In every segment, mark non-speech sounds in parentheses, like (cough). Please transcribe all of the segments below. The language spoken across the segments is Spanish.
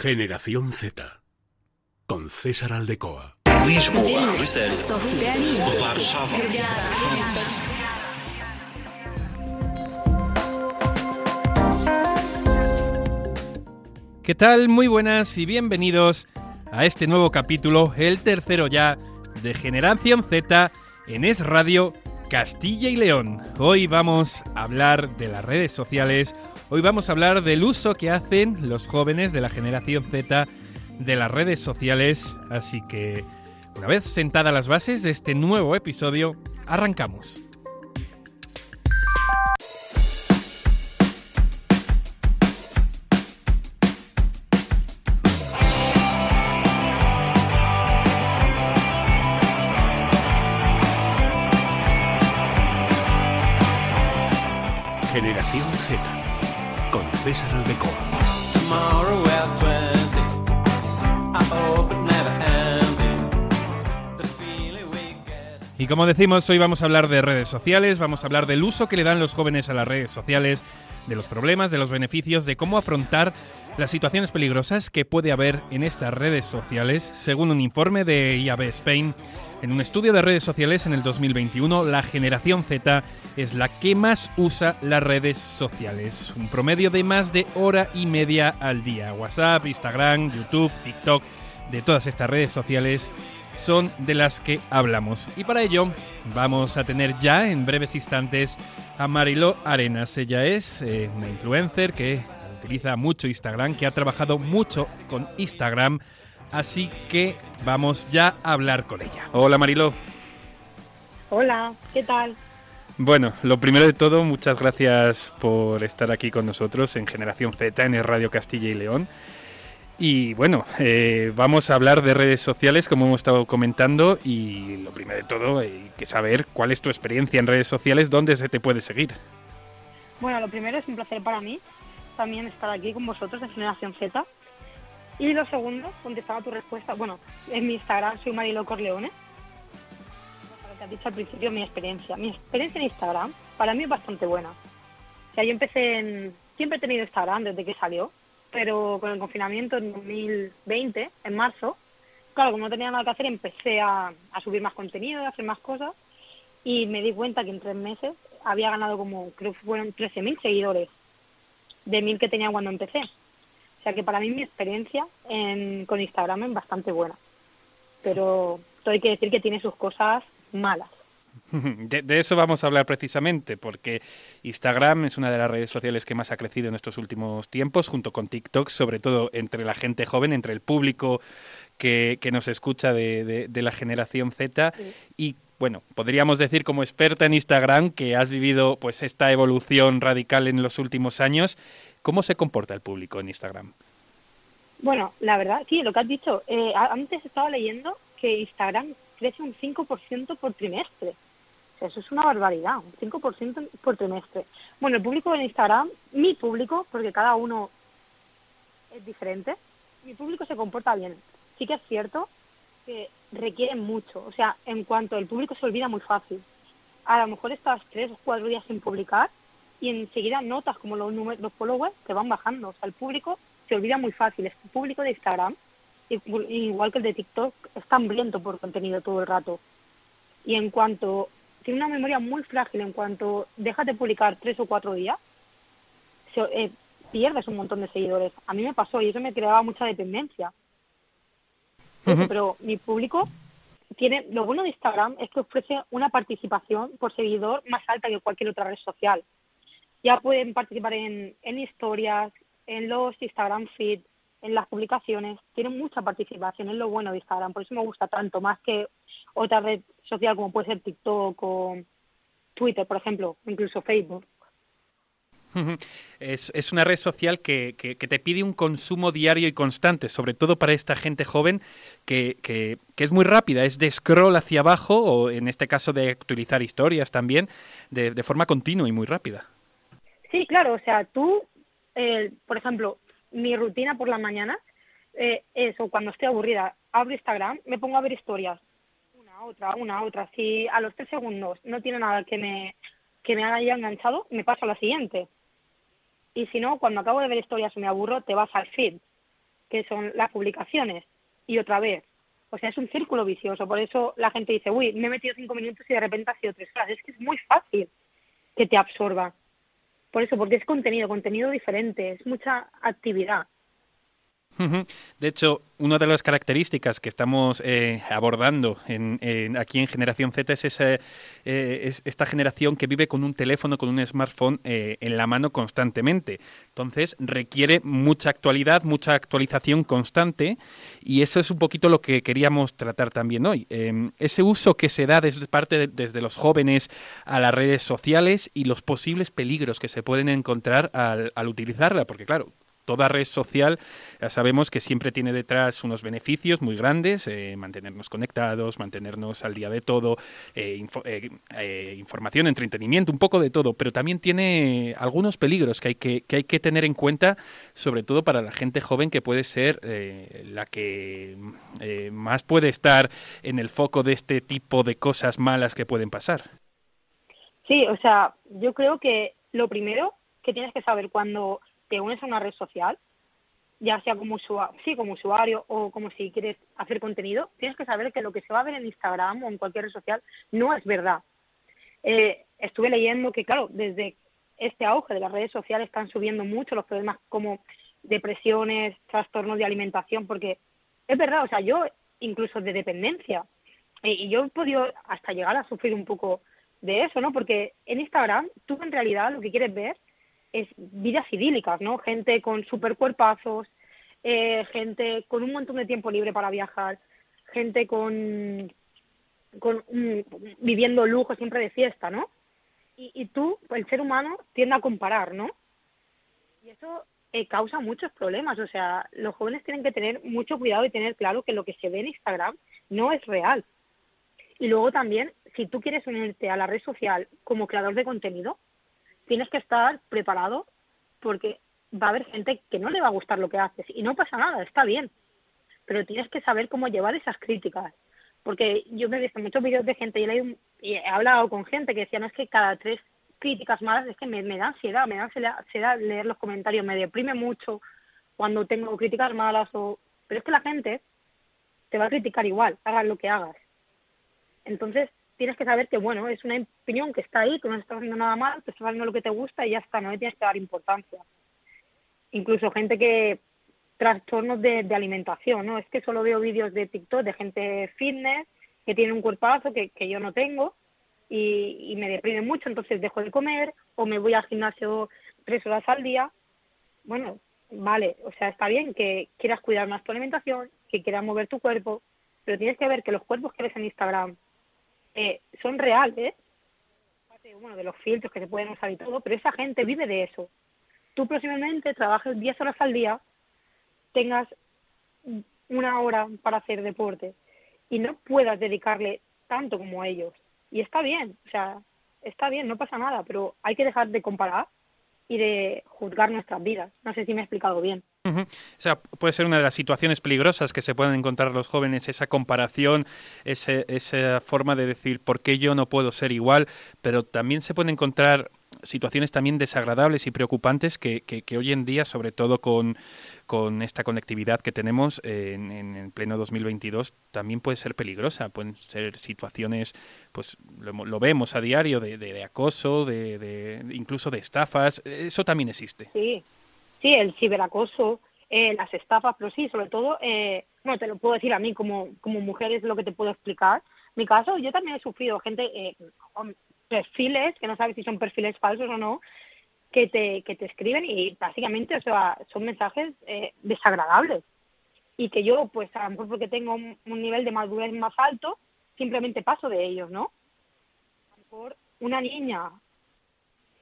Generación Z. Con César Aldecoa. ¿Qué tal? Muy buenas y bienvenidos a este nuevo capítulo, el tercero ya, de Generación Z en Es Radio Castilla y León. Hoy vamos a hablar de las redes sociales, hoy vamos a hablar del uso que hacen los jóvenes de la generación Z de las redes sociales, así que una vez sentadas las bases de este nuevo episodio, arrancamos. Feeling we get. Y como decimos, hoy vamos a hablar de redes sociales, vamos a hablar del uso que le dan los jóvenes a las redes sociales, de los problemas, de los beneficios, de cómo afrontar las situaciones peligrosas que puede haber en estas redes sociales. Según un informe de IAB Spain, en un estudio de redes sociales en el 2021, la generación Z es la que más usa las redes sociales. Un promedio de más de hora y media al día. WhatsApp, Instagram, YouTube, TikTok, de todas estas redes sociales son de las que hablamos. Y para ello vamos a tener ya en breves instantes a Mariló Arenas. Ella es eh, una influencer que utiliza mucho Instagram, que ha trabajado mucho con Instagram. Así que vamos ya a hablar con ella. Hola Mariló. Hola, ¿qué tal? Bueno, lo primero de todo, muchas gracias por estar aquí con nosotros en Generación Z, en el Radio Castilla y León. Y bueno, eh, vamos a hablar de redes sociales, como hemos estado comentando, y lo primero de todo, hay que saber cuál es tu experiencia en redes sociales, dónde se te puede seguir. Bueno, lo primero es un placer para mí también estar aquí con vosotros en Generación Z. Y lo segundo, contestar a tu respuesta, bueno, en mi Instagram soy Marilo Corleone. Lo has dicho al principio, mi experiencia. Mi experiencia en Instagram para mí es bastante buena. O sea, yo empecé en... Siempre he tenido Instagram desde que salió, pero con el confinamiento en 2020, en marzo, claro, como no tenía nada que hacer, empecé a, a subir más contenido, a hacer más cosas, y me di cuenta que en tres meses había ganado como, creo que fueron 13.000 seguidores de 1.000 que tenía cuando empecé. O sea que para mí mi experiencia en- con Instagram es bastante buena. Pero todo hay que decir que tiene sus cosas malas. (laughs) De, de eso vamos a hablar precisamente, porque Instagram es una de las redes sociales que más ha crecido en estos últimos tiempos, junto con TikTok, sobre todo entre la gente joven, entre el público que, que nos escucha de, de- de la generación Z. Sí. Y bueno, podríamos decir como experta en Instagram que has vivido pues esta evolución radical en los últimos años. ¿Cómo se comporta el público en Instagram? Bueno, la verdad, sí, lo que has dicho. eh, antes estaba leyendo que Instagram crece un 5% por trimestre. O sea, eso es una barbaridad, un 5% por trimestre. Bueno, el público en Instagram, mi público, porque cada uno es diferente, mi público se comporta bien. Sí que es cierto que requiere mucho. O sea, en cuanto el público se olvida muy fácil. A lo mejor estás tres o cuatro días sin publicar y enseguida notas como los, números, los followers te van bajando. O sea, el público se olvida muy fácil. El público de Instagram, igu- igual que el de TikTok, está hambriento por contenido todo el rato. Y en cuanto tiene una memoria muy frágil, en cuanto dejas de publicar tres o cuatro días, se- eh, pierdes un montón de seguidores. A mí me pasó y eso me creaba mucha dependencia. Pero mi público tiene, lo bueno de Instagram es que ofrece una participación por seguidor más alta que cualquier otra red social. Ya pueden participar en, en historias, en los Instagram feed, en las publicaciones. Tienen mucha participación, es lo bueno de Instagram. Por eso me gusta tanto, más que otra red social como puede ser TikTok o Twitter, por ejemplo, incluso Facebook. Es, una red social que, que- que te pide un consumo diario y constante, sobre todo para esta gente joven que, que- es muy rápida, es de scroll hacia abajo o en este caso de actualizar historias también, de forma continua y muy rápida. Sí, claro, o sea, tú, eh, por ejemplo, mi rutina por la mañana eh, es, o cuando estoy aburrida, abro Instagram, me pongo a ver historias, una, otra, una, otra. Si a los tres segundos no tiene nada que me, que me haya enganchado, me paso a la siguiente. Y si no, cuando acabo de ver historias y me aburro, te vas al feed. que son las publicaciones, y otra vez. O sea, es un círculo vicioso. Por eso la gente dice, uy, me he metido cinco minutos y de repente ha sido tres horas. Es que es muy fácil que te absorba. Por eso, porque es contenido, contenido diferente, es mucha actividad. De hecho, una de las características que estamos eh, abordando en, en- aquí en Generación Z eh, es esta generación que vive con un teléfono, con un smartphone eh, en la mano constantemente. Entonces, requiere mucha actualidad, mucha actualización constante y eso es un poquito lo que queríamos tratar también hoy. Eh, ese uso que se da desde parte de- desde los jóvenes a las redes sociales y los posibles peligros que se pueden encontrar al, al utilizarla, porque claro, toda red social ya sabemos que siempre tiene detrás unos beneficios muy grandes, eh, mantenernos conectados, mantenernos al día de todo, eh, eh, información, entretenimiento, un poco de todo, pero también tiene algunos peligros que hay que, que hay que tener en cuenta, sobre todo para la gente joven que puede ser la que más puede estar en el foco de este tipo de cosas malas que pueden pasar. Sí, o sea, yo creo que lo primero que tienes que saber cuando te unes a una red social, ya sea como usuario, o como si quieres hacer contenido, tienes que saber que lo que se va a ver en Instagram o en cualquier red social no es verdad. Eh, estuve leyendo que, claro, desde este auge de las redes sociales están subiendo mucho los problemas como depresiones, trastornos de alimentación, porque es verdad, o sea, yo incluso de dependencia, y yo he podido hasta llegar a sufrir un poco de eso, ¿no? Porque en Instagram tú en realidad lo que quieres ver es vidas idílicas, ¿no? Gente con super cuerpazos, eh, gente con un montón de tiempo libre para viajar, gente con, con mm, viviendo lujo siempre de fiesta, ¿no? Y, tú, el ser humano, tiende a comparar, ¿no? Y eso eh, causa muchos problemas. O sea, los jóvenes tienen que tener mucho cuidado y tener claro que lo que se ve en Instagram no es real. Y luego también, si tú quieres unirte a la red social como creador de contenido, tienes que estar preparado porque va a haber gente que no le va a gustar lo que haces y no pasa nada, está bien. Pero tienes que saber cómo llevar esas críticas. Porque yo me he visto muchos vídeos de gente y he, hablado con gente que decía, no es que cada tres críticas malas es que me, me da ansiedad, me da ansiedad leer los comentarios, me deprime mucho cuando tengo críticas malas o... Pero es que la gente te va a criticar igual, hagas lo que hagas. Entonces, tienes que saber que, bueno, es una opinión que está ahí, que no estás haciendo nada mal, que estás haciendo lo que te gusta y ya está, no le tienes que dar importancia. Incluso gente que trastornos de, alimentación, ¿no? Es que solo veo vídeos de TikTok de gente fitness que tiene un cuerpazo que, que yo no tengo y, y me deprime mucho, entonces dejo de comer o me voy al gimnasio tres horas al día. Bueno, vale, o sea, está bien que quieras cuidar más tu alimentación, que quieras mover tu cuerpo, pero tienes que ver que los cuerpos que ves en Instagram eh, son reales, bueno, de los filtros que se pueden usar y todo, pero esa gente vive de eso. Tú próximamente trabajes 10 horas al día, tengas una hora para hacer deporte y no puedas dedicarle tanto como ellos. Y está bien, o sea, está bien, no pasa nada, pero hay que dejar de comparar y de juzgar nuestras vidas. No sé si me he explicado bien. O sea, puede ser una de las situaciones peligrosas que se pueden encontrar los jóvenes, esa comparación, ese- esa forma de decir por qué yo no puedo ser igual, pero también se pueden encontrar situaciones también desagradables y preocupantes que, que- hoy en día, sobre todo con, con esta conectividad que tenemos en, en el pleno 2022, también puede ser peligrosa. Pueden ser situaciones, pues lo, lo vemos a diario, de, de- acoso, de, incluso de estafas. Eso también existe. Sí, sí, el ciberacoso, eh, las estafas, pero sí, sobre todo, eh, no te lo puedo decir a mí como, como mujer es lo que te puedo explicar. Mi caso, yo también he sufrido gente, eh, perfiles, que no sabes si son perfiles falsos o no, que te, que te escriben y básicamente o sea, son mensajes eh, desagradables. Y que yo, pues a lo mejor porque tengo un, un nivel de madurez más alto, simplemente paso de ellos, ¿no? A lo mejor una niña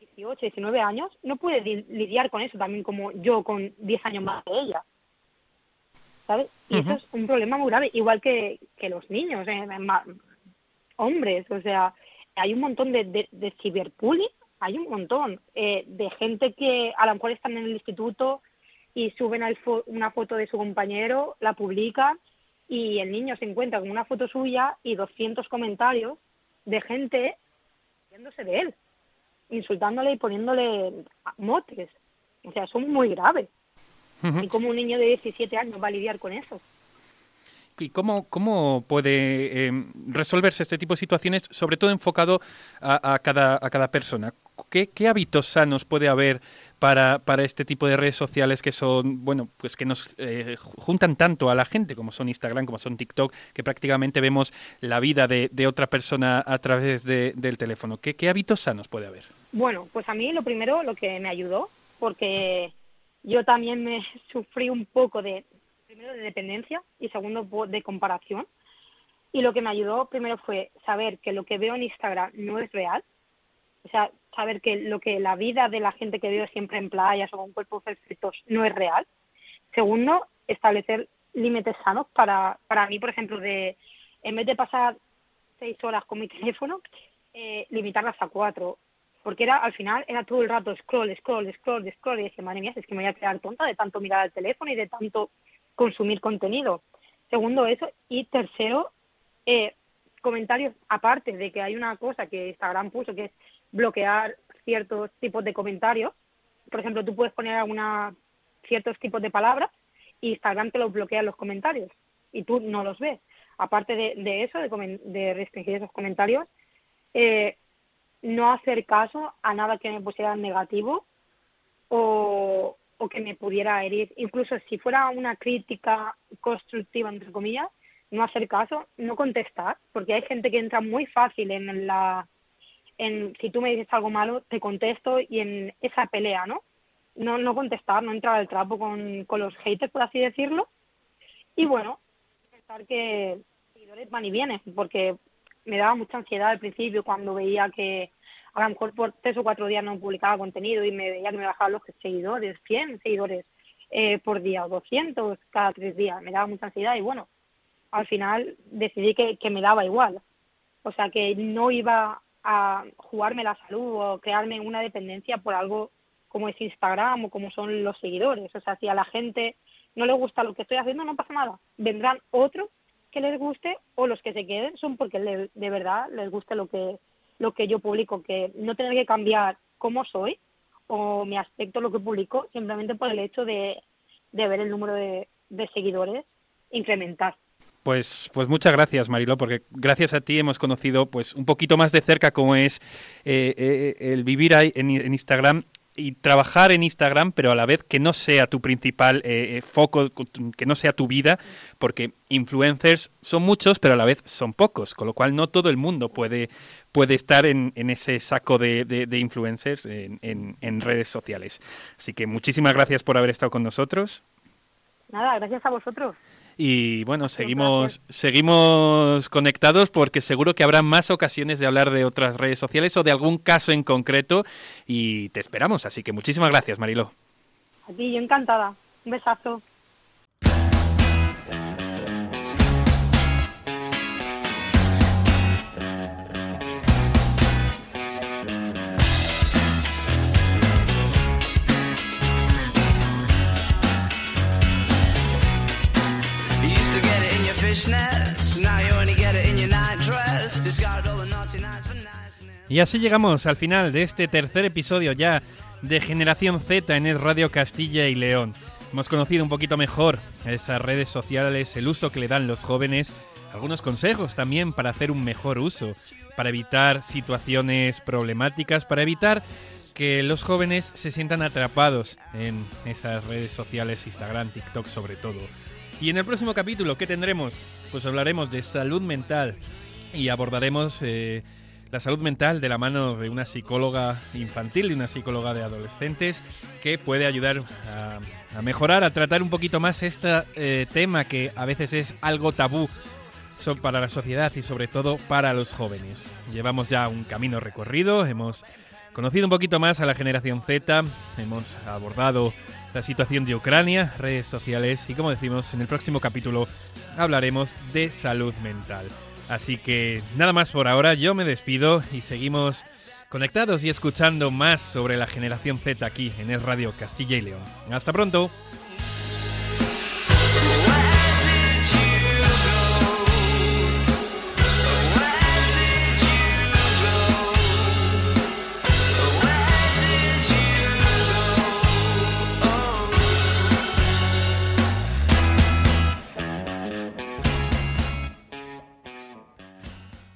18, 19 años, no puede li- lidiar con eso también como yo con 10 años más de ella. ¿Sabes? Y eso es un problema muy grave, igual que, que los niños, eh, hombres, o sea, hay un montón de, de, hay un montón eh, de gente que a lo mejor están en el instituto y suben fo- una foto de su compañero, la publican y el niño se encuentra con una foto suya y 200 comentarios de gente riéndose de él insultándole y poniéndole motes. O sea, son muy graves. ¿Y cómo un niño de 17 años va a lidiar con eso? ¿Y cómo, cómo puede eh, resolverse este tipo de situaciones, sobre todo enfocado a, cada, a cada persona? ¿Qué, hábitos sanos puede haber para, para este tipo de redes sociales que son, bueno, pues que nos eh, juntan tanto a la gente, como son Instagram, como son TikTok, que prácticamente vemos la vida de, otra persona a través de- del teléfono? ¿Qué, ¿Qué hábitos sanos puede haber? Bueno, pues a mí lo primero, lo que me ayudó, porque yo también me (laughs) sufrí un poco de, primero de dependencia y segundo de comparación. Y lo que me ayudó primero fue saber que lo que veo en Instagram no es real. O sea, saber que lo que la vida de la gente que veo siempre en playas o con cuerpos perfectos no es real. Segundo, establecer límites sanos para, para mí, por ejemplo, de en vez de pasar seis horas con mi (laughs) teléfono, eh, limitarlas a cuatro. Porque era, al final, era todo el rato scroll, scroll, scroll, scroll. Y dije, madre mía, es que me voy a quedar tonta de tanto mirar el teléfono y de tanto consumir contenido. Segundo, eso. Y tercero, eh, comentarios, aparte de que hay una cosa que Instagram puso, que es bloquear ciertos tipos de comentarios. Por ejemplo, tú puedes poner alguna, ciertos tipos de palabras y Instagram te los bloquea los comentarios y tú no los ves. Aparte de, eso, de, restringir esos comentarios, eh, no hacer caso a nada que me pusiera negativo o, o que me pudiera herir. Incluso si fuera una crítica constructiva, entre comillas, no hacer caso, no contestar, porque hay gente que entra muy fácil en la... En, si tú me dices algo malo, te contesto y en esa pelea, ¿no? No, no contestar, no entrar al trapo con, con los haters, por así decirlo. Y bueno, pensar que seguidores van y vienen, porque me daba mucha ansiedad al principio cuando veía que a lo mejor por tres o cuatro días no publicaba contenido y me veía que me bajaban los seguidores, 100 seguidores eh, por día o 200 cada tres días. Me daba mucha ansiedad y bueno, al final decidí que, que me daba igual. O sea, que no iba a jugarme la salud o crearme una dependencia por algo como es Instagram o como son los seguidores. O sea, si a la gente no le gusta lo que estoy haciendo, no pasa nada. Vendrán otros que les guste o los que se queden son porque le- de verdad les guste lo que lo que yo publico, que no tener que cambiar cómo soy o mi aspecto, lo que publico, simplemente por el hecho de, de ver el número de, de seguidores incrementar. Pues, pues muchas gracias, Mariló, porque gracias a ti hemos conocido pues un poquito más de cerca cómo es eh, eh, el vivir ahí en, en Instagram y trabajar en Instagram, pero a la vez que no sea tu principal eh, eh, foco, que no sea tu vida, porque influencers son muchos, pero a la vez son pocos, con lo cual no todo el mundo puede, puede estar en, en ese saco de, de- influencers en, en- en redes sociales. Así que muchísimas gracias por haber estado con nosotros. Nada, gracias a vosotros. Y bueno, seguimos, seguimos conectados porque seguro que habrá más ocasiones de hablar de otras redes sociales o de algún caso en concreto y te esperamos. Así que muchísimas gracias, Mariló. Aquí yo encantada. Un besazo. Y así llegamos al final de este tercer episodio ya de Generación Z en el Radio Castilla y León. Hemos conocido un poquito mejor esas redes sociales, el uso que le dan los jóvenes, algunos consejos también para hacer un mejor uso, para evitar situaciones problemáticas, para evitar que los jóvenes se sientan atrapados en esas redes sociales, Instagram, TikTok sobre todo. Y en el próximo capítulo, ¿qué tendremos? Pues hablaremos de salud mental y abordaremos eh, la salud mental de la mano de una psicóloga infantil y una psicóloga de adolescentes que puede ayudar a, mejorar, a tratar un poquito más este eh, tema que a veces es algo tabú para la sociedad y sobre todo para los jóvenes. Llevamos ya un camino recorrido, hemos conocido un poquito más a la generación Z, hemos abordado la situación de Ucrania, redes sociales y como decimos en el próximo capítulo hablaremos de salud mental. Así que nada más por ahora, yo me despido y seguimos conectados y escuchando más sobre la generación Z aquí en el Radio Castilla y León. Hasta pronto.